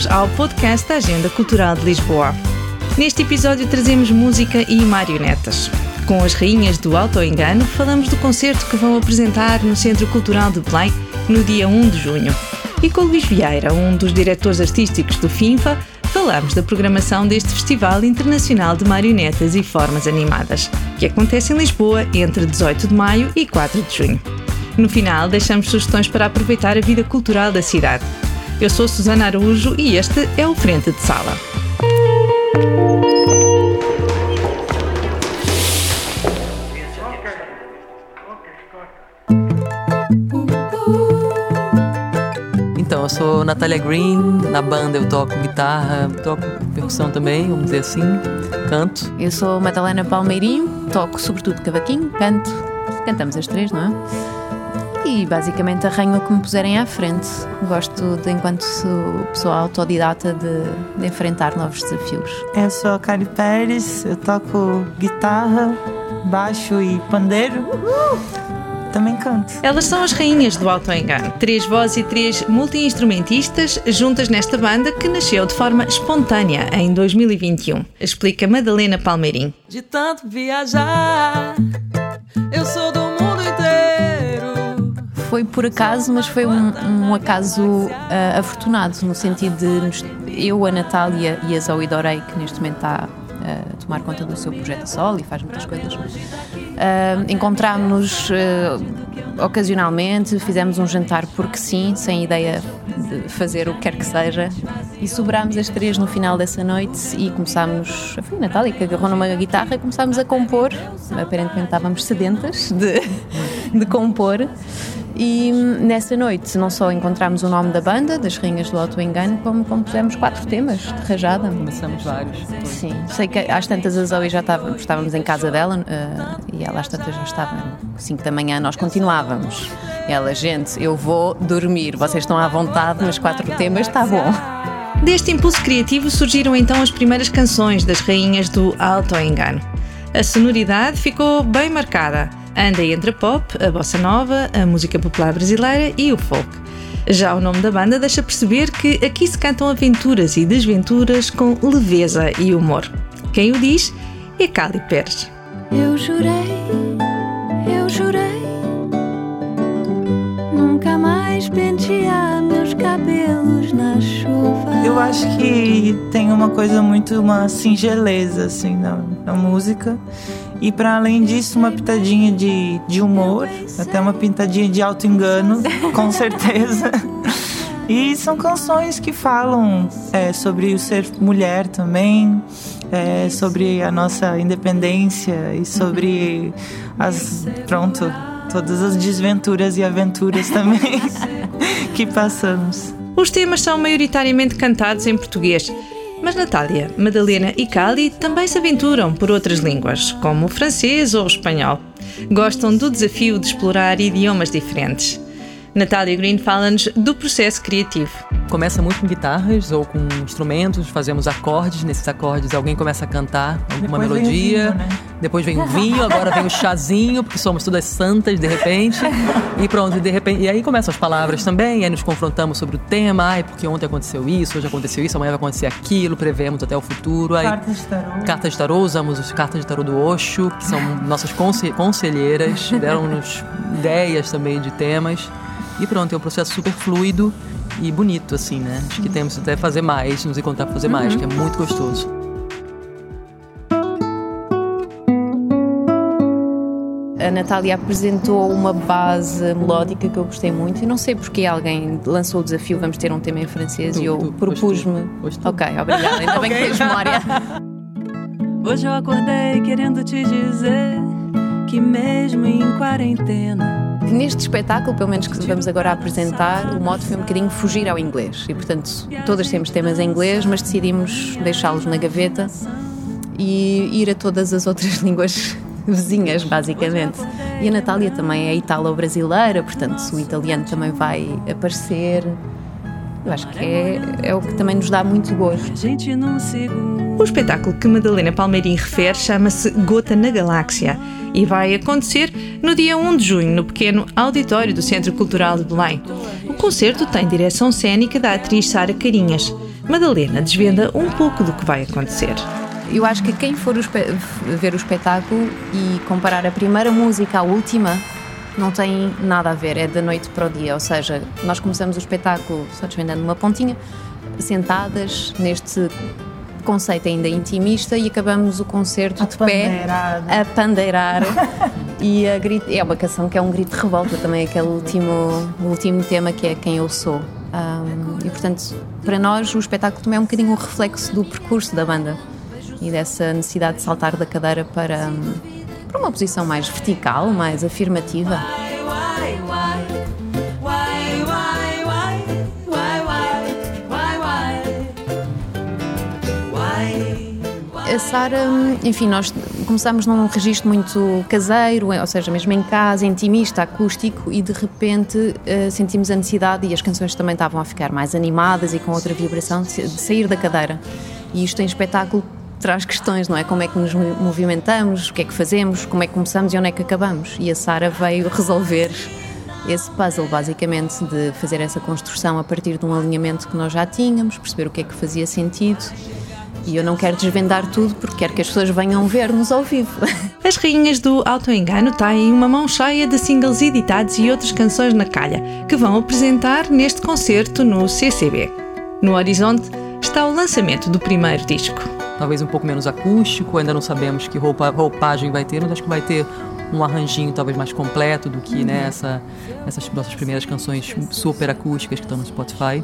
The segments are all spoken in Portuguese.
bem-vindos ao podcast da Agenda Cultural de Lisboa. Neste episódio trazemos música e marionetas. Com as rainhas do Alto Engano, falamos do concerto que vão apresentar no Centro Cultural de Belém no dia 1 de junho. E com Luís Vieira, um dos diretores artísticos do FINFA, falamos da programação deste Festival Internacional de Marionetas e Formas Animadas, que acontece em Lisboa entre 18 de maio e 4 de junho. No final, deixamos sugestões para aproveitar a vida cultural da cidade. Eu sou Susana Araújo e este é o Frente de Sala. Então, eu sou Natália Green, na banda eu toco guitarra, toco percussão também, vamos dizer assim, canto. Eu sou Madalena Palmeirinho, toco sobretudo cavaquinho, canto, cantamos as três, não é? E basicamente arranho o que me puserem à frente. Gosto de, enquanto pessoa autodidata, de, de enfrentar novos desafios. Eu sou a Cari Pérez, eu toco guitarra, baixo e pandeiro. Também canto. Elas são as rainhas do Alto Engano, três vozes e três multi-instrumentistas juntas nesta banda que nasceu de forma espontânea em 2021, explica Madalena Palmeirim. De tanto viajar, eu sou do. Foi por acaso, mas foi um, um acaso uh, afortunado, no sentido de nos- eu, a Natália e a Zoe Dorei, que neste momento está uh, a tomar conta do seu projeto a solo e faz muitas coisas, uh, encontrámos-nos uh, ocasionalmente, fizemos um jantar porque sim, sem ideia de fazer o que quer que seja, e sobrámos as três no final dessa noite e começámos, foi a Natália que agarrou numa guitarra e começámos a compor, aparentemente estávamos sedentas de, de compor. E nessa noite não só encontramos o nome da banda, das Rainhas do Alto Engano, como compusemos quatro temas de rajada. Começamos vários. Sim, sei que às tantas a Zoe já estava, estávamos em casa dela eh, e ela às tantas já estava 5 da manhã, nós continuávamos. E ela, gente, eu vou dormir, vocês estão à vontade, mas quatro temas está bom. Deste impulso criativo surgiram então as primeiras canções das rainhas do Alto Engano. A sonoridade ficou bem marcada. Anda entre a pop, a bossa nova, a música popular brasileira e o folk. Já o nome da banda deixa perceber que aqui se cantam aventuras e desventuras com leveza e humor. Quem o diz é Cali Pérez. Eu jurei, eu jurei nunca mais pentear meus cabelos na chuva. Eu acho que tem uma coisa muito, uma singeleza, assim, na, na música. E para além disso, uma pitadinha de, de humor, até uma pintadinha de auto-engano, com certeza. E são canções que falam é, sobre o ser mulher também, é, sobre a nossa independência e sobre as. Pronto, todas as desventuras e aventuras também que passamos. Os temas são maioritariamente cantados em português, mas Natália, Madalena e Cali também se aventuram por outras línguas, como o francês ou o espanhol. Gostam do desafio de explorar idiomas diferentes. Natália Green fala-nos do processo criativo. Começa muito com guitarras ou com instrumentos, fazemos acordes, nesses acordes alguém começa a cantar alguma Depois vem melodia, vinho, né? depois vem o vinho, agora vem o chazinho, porque somos todas santas de repente. E pronto, e de repente, e aí começam as palavras também, e aí nos confrontamos sobre o tema, ai, porque ontem aconteceu isso, hoje aconteceu isso, amanhã vai acontecer aquilo, prevemos até o futuro. Aí, Cartas de tarô. Cartas de tarô, usamos as cartas de tarô do Osho, que são nossas conse- conselheiras, deram-nos ideias também de temas. E pronto, é um processo super fluido e bonito, assim, né? Acho que temos até fazer mais, nos encontrar pra fazer mais, que é muito gostoso. A Natália apresentou uma base melódica que eu gostei muito e não sei porque alguém lançou o desafio, vamos ter um tema em francês Tu, e eu propus-me. Ok, obrigada, ainda bem que tens memória. Hoje eu acordei querendo te dizer que mesmo em quarentena Neste espetáculo, pelo menos que vamos agora apresentar, o modo foi um bocadinho fugir ao inglês. E, portanto, todas temos temas em inglês, mas decidimos deixá-los na gaveta e ir a todas as outras línguas vizinhas, basicamente. E a Natália também é italo-brasileira, portanto, o italiano também vai aparecer. Eu acho que é, é o que também nos dá muito gosto. O espetáculo que Madalena Palmeirim refere chama-se Gota na Galáxia e vai acontecer no dia 1 de junho, no pequeno auditório do Centro Cultural de Belém. O concerto tem direção cênica da atriz Sara Carinhas. Madalena desvenda um pouco do que vai acontecer. Eu acho que quem for o ver o espetáculo e comparar a primeira música à última, não tem nada a ver, é da noite para o dia. Ou seja, nós começamos o espetáculo só desvendando uma pontinha, sentadas neste conceito ainda intimista e acabamos o concerto de pé a pandeirar e grito, é uma canção que é um grito de revolta também aquele último último tema que é quem eu sou Ahm, e portanto para nós o espetáculo também é um bocadinho um reflexo do percurso da banda e dessa necessidade de saltar da cadeira para hum, para uma posição mais vertical mais afirmativa A Sara, enfim, nós começamos num registro muito caseiro, ou seja, mesmo em casa, intimista, acústico, e de repente eh, sentimos a necessidade, e as canções também estavam a ficar mais animadas e com outra vibração, de sair da cadeira. E isto em espetáculo traz questões, não é? Como é que nos mo- movimentamos, o que é que fazemos, como é que começamos e onde é que acabamos. E a Sara veio resolver esse puzzle, basicamente, de fazer essa construção a partir de um alinhamento que nós já tínhamos, perceber o que é que fazia sentido. E eu não quero desvendar tudo porque quero que as pessoas venham ver-nos ao vivo. As Rainhas do Autoengano têm uma mão cheia de singles editados e outras canções na calha, que vão apresentar neste concerto no CCB. No horizonte está o lançamento do primeiro disco. Talvez um pouco menos acústico, ainda não sabemos que roupa, roupagem vai ter, mas acho que vai ter um arranjinho talvez mais completo do que né, essa, essas nossas primeiras canções super acústicas que estão no Spotify.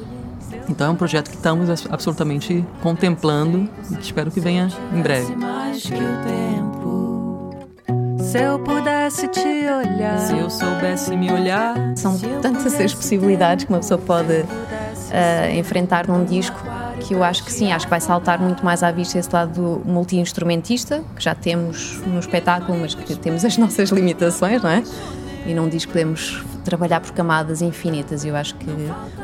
Então é um projeto que estamos abs- absolutamente contemplando e que espero que venha em breve. Se eu pudesse te olhar. Se eu soubesse me olhar, São tantas as possibilidades que uma pessoa pode ah, enfrentar num disco que eu acho que sim, acho que vai saltar muito mais à vista esse lado multi-instrumentista, que já temos no espetáculo, mas que temos as nossas limitações, não é? E num disco podemos trabalhar por camadas infinitas eu acho que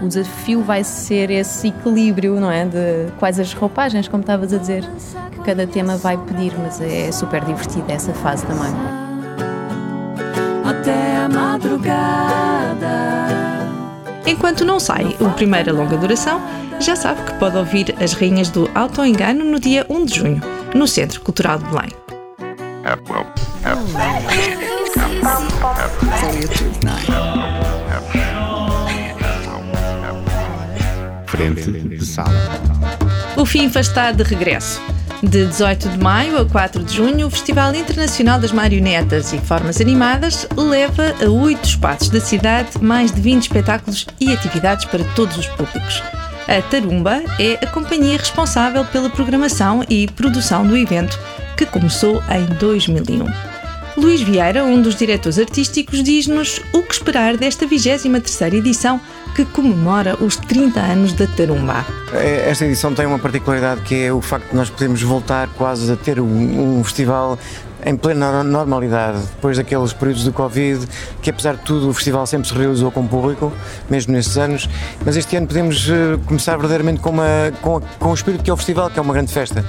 o desafio vai ser esse equilíbrio, não é? De quais as roupagens, como estavas a dizer, que cada tema vai pedir, mas é super divertida essa fase também. Até a madrugada. Enquanto não sai o primeiro a longa duração, já sabe que pode ouvir as Rainhas do Autoengano no dia 1 de junho, no Centro Cultural de Belém. Frente de sala. O FIFA está de regresso. De 18 de maio a 4 de junho, o Festival Internacional das Marionetas e Formas Animadas leva a oito espaços da cidade mais de 20 espetáculos e atividades para todos os públicos. A Tarumba é a companhia responsável pela programação e produção do evento, que começou em 2001. Luís Vieira, um dos diretores artísticos, diz-nos o que esperar desta 23ª edição que comemora os 30 anos da Tarumba. É, Esta edição tem uma particularidade que é o facto de nós podermos voltar quase a ter um, um festival em plena normalidade, depois daqueles períodos do Covid, que apesar de tudo o festival sempre se realizou com público, mesmo nestes anos, mas este ano podemos eh, começar verdadeiramente com, uma, com, com o espírito que é o festival, que é uma grande festa.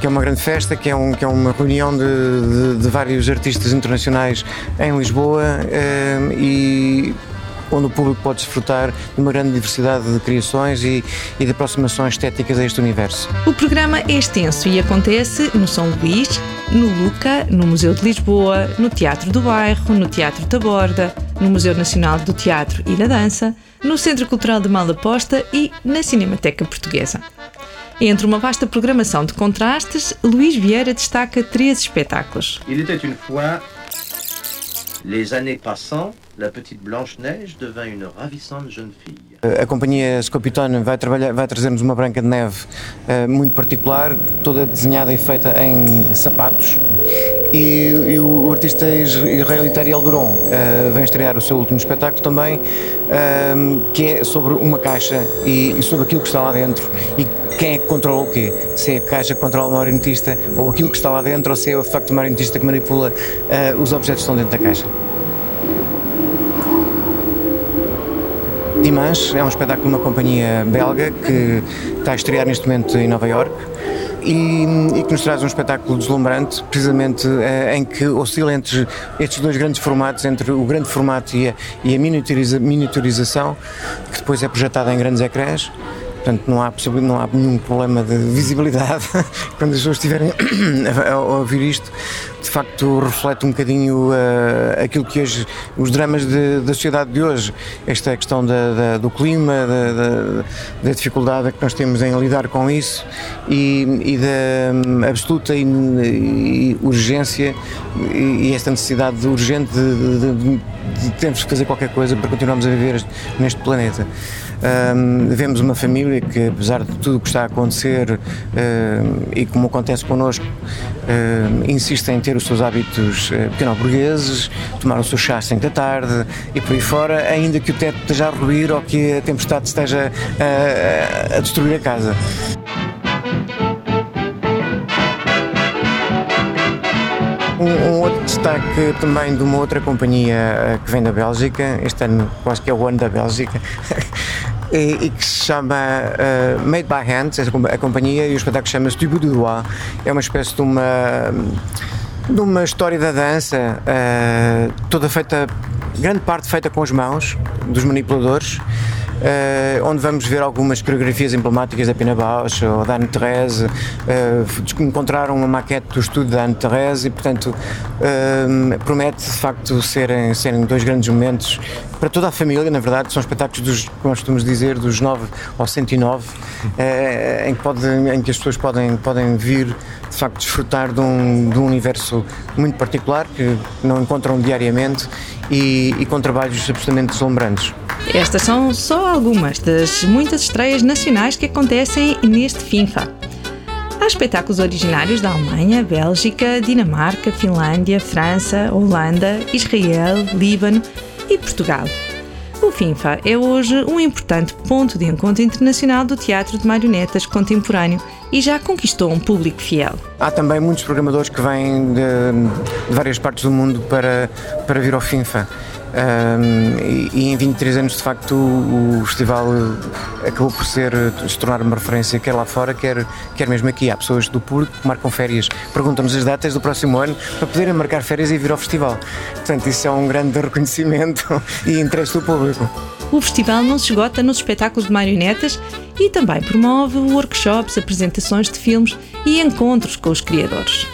Que é uma grande festa, que é, um, que é uma reunião de, de- de vários artistas internacionais em Lisboa eh, e onde o público pode desfrutar de uma grande diversidade de criações e, e de aproximações estéticas a este universo. O programa é extenso e acontece no São Luís, no Luca, no Museu de Lisboa, no Teatro do Bairro, no Teatro Taborda, no Museu Nacional do Teatro e da Dança, no Centro Cultural de Malaposta e na Cinemateca Portuguesa. Entre uma vasta programação de contrastes, Luís Vieira destaca três espetáculos. Il était une fois, les années passant, la petite Blanche-Neige devint une ravissante jeune fille. A companhia Scopitone vai, vai trazer-nos uma branca de neve eh, muito particular, toda desenhada e feita em sapatos. E, e o artista is- israelita Ariel Duron eh, vem estrear o seu último espetáculo também, eh, que é sobre uma caixa e, e sobre aquilo que está lá dentro e quem é que controla o quê. Se é a caixa que controla o marionetista ou aquilo que está lá dentro ou se é o facto o marionetista que manipula eh, os objetos que estão dentro da caixa. Dimanche é um espetáculo de uma companhia belga que está a estrear neste momento em Nova York e, e que nos traz um espetáculo deslumbrante, precisamente eh, em que oscila entre estes dois grandes formatos, entre o grande formato e a, e a miniaturiza, miniaturização, que depois é projetada em grandes ecrãs. Portanto, não há, não há nenhum problema de visibilidade quando as pessoas estiverem a ouvir isto. De facto, reflete um bocadinho uh, aquilo que hoje, os dramas de, da sociedade de hoje. Esta questão da, da, do clima, da, da, dificuldade que nós temos em lidar com isso e, e da um, absoluta e, e urgência e, e, esta necessidade urgente de, de, de, de termos que fazer qualquer coisa para continuarmos a viver neste planeta. Um, vemos uma família que, apesar de tudo o que está a acontecer um, e como acontece connosco, um, insiste em ter os seus hábitos uh, pequeno-burgueses, tomar o seu chá às 5 da tarde e por aí fora, ainda que o teto esteja a ruir ou que a tempestade esteja a, a destruir a casa. Um, um, outro destaque também de uma outra companhia uh, que vem da Bélgica, este ano quase que é o ano da Bélgica, e, e, que se chama uh, Made by Hand, a companhia, e o espetáculo chama-se Du Doigt. É uma espécie de uma, de uma história da dança, uh, toda feita, grande parte feita com as mãos dos manipuladores. Uh, onde vamos ver algumas coreografias emblemáticas da Pina Bausch ou da Anne Therese, uh, encontraram uma maquete do estúdio da Anne Therese e, portanto, uh, promete de facto serem, serem dois grandes momentos para toda a família, na verdade, são espetáculos dos, como costumamos dizer, dos 9 aos 109, em, que pode, em que as pessoas podem, podem vir de facto desfrutar de um, de um universo muito particular que não encontram diariamente e, e com trabalhos absolutamente deslumbrantes. Estas são só algumas das muitas estreias nacionais que acontecem neste FINFA. Há espetáculos originários da Alemanha, Bélgica, Dinamarca, Finlândia, França, Holanda, Israel, Líbano e Portugal. O FINFA é hoje um importante ponto de encontro internacional do teatro de marionetas contemporâneo e já conquistou um público fiel. Há também muitos programadores que vêm de, de várias partes do mundo para, para vir ao FINFA. Um, e, e, em 23 anos, de facto, o, o, festival acabou por ser, se tornar uma referência quer lá fora, quer, quer mesmo aqui. Há pessoas do público que marcam férias, perguntam-nos as datas do próximo ano para poderem marcar férias e vir ao festival. Portanto, isso é um grande reconhecimento e interesse do público. O festival não se esgota nos espetáculos de marionetas e também promove workshops, apresentações de filmes e encontros com os criadores.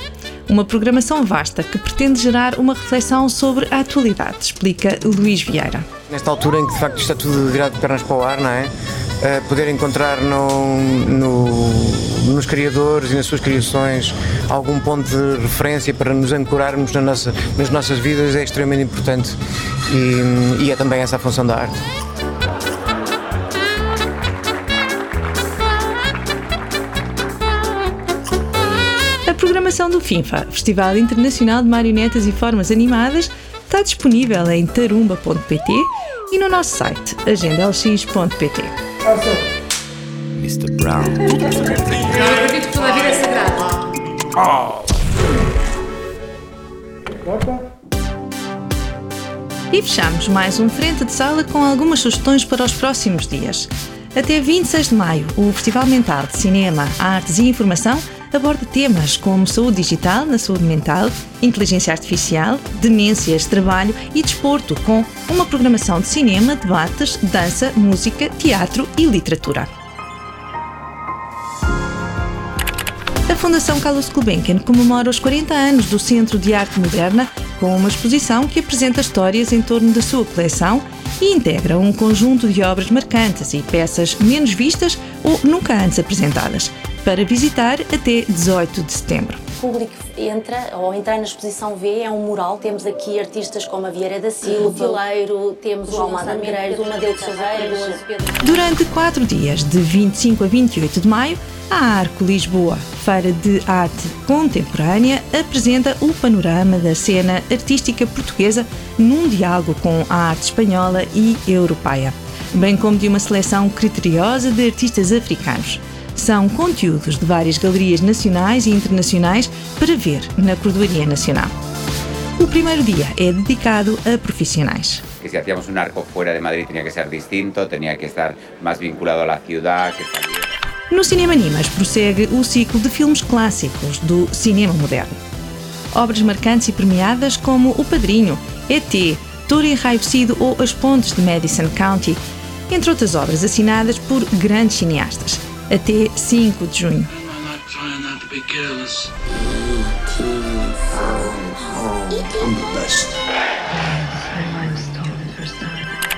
Uma programação vasta que pretende gerar uma reflexão sobre a atualidade, explica Luís Vieira. Nesta altura em que de facto está tudo virado de pernas para o ar, não é? Uh, poder encontrar no, no, nos criadores e nas suas criações algum ponto de referência para nos ancorarmos na nossa, nas nossas vidas é extremamente importante e, e é também essa a função da arte. Programação do FINFA, Festival Internacional de Marionetas e Formas Animadas, está disponível em tarumba.pt e no nosso site agendalx.pt. Mr. Brown. E fechamos mais um Frente de Sala com algumas sugestões para os próximos dias. Até 26 de maio, o Festival Mental de Cinema, Artes e Informação aborda temas como saúde digital na saúde mental, inteligência artificial, demências, trabalho e desporto, com uma programação de cinema, debates, dança, música, teatro e literatura. A Fundação Carlos Gulbenkian comemora os 40 anos do Centro de Arte Moderna com uma exposição que apresenta histórias em torno da sua coleção e integra um conjunto de obras marcantes e peças menos vistas ou nunca antes apresentadas, para visitar até 18 de setembro. O público entra, ou entrar na exposição vê, é um mural. Temos aqui artistas como a Vieira da Silva, o Fileiro, temos o Almada Negreiros, o Madeu de Saveiros. Durante quatro dias, de 25 a 28 de maio, a Arco Lisboa, Feira de Arte Contemporânea, apresenta o panorama da cena artística portuguesa num diálogo com a arte espanhola e europeia, bem como de uma seleção criteriosa de artistas africanos. São conteúdos de várias galerias nacionais e internacionais para ver na Cordoaria Nacional. O primeiro dia é dedicado a profissionais. que si hacíamos un arco fuera de Madrid tenía que ser distinto, tenía que estar más vinculado que saliera. No Cinema Animas prossegue o ciclo de filmes clássicos do cinema moderno. Obras marcantes e premiadas como O Padrinho, E.T., Toro Enraivecido ou As Pontes de Madison County, entre outras obras assinadas por grandes cineastas, até 5 de junho.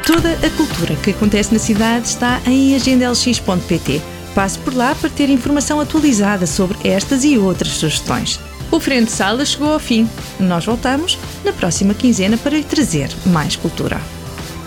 Toda a cultura que acontece na cidade está em agendalx.pt. Passe por lá para ter informação atualizada sobre estas e outras sugestões. O Frente Sala chegou ao fim. Nós voltamos na próxima quinzena para lhe trazer mais cultura.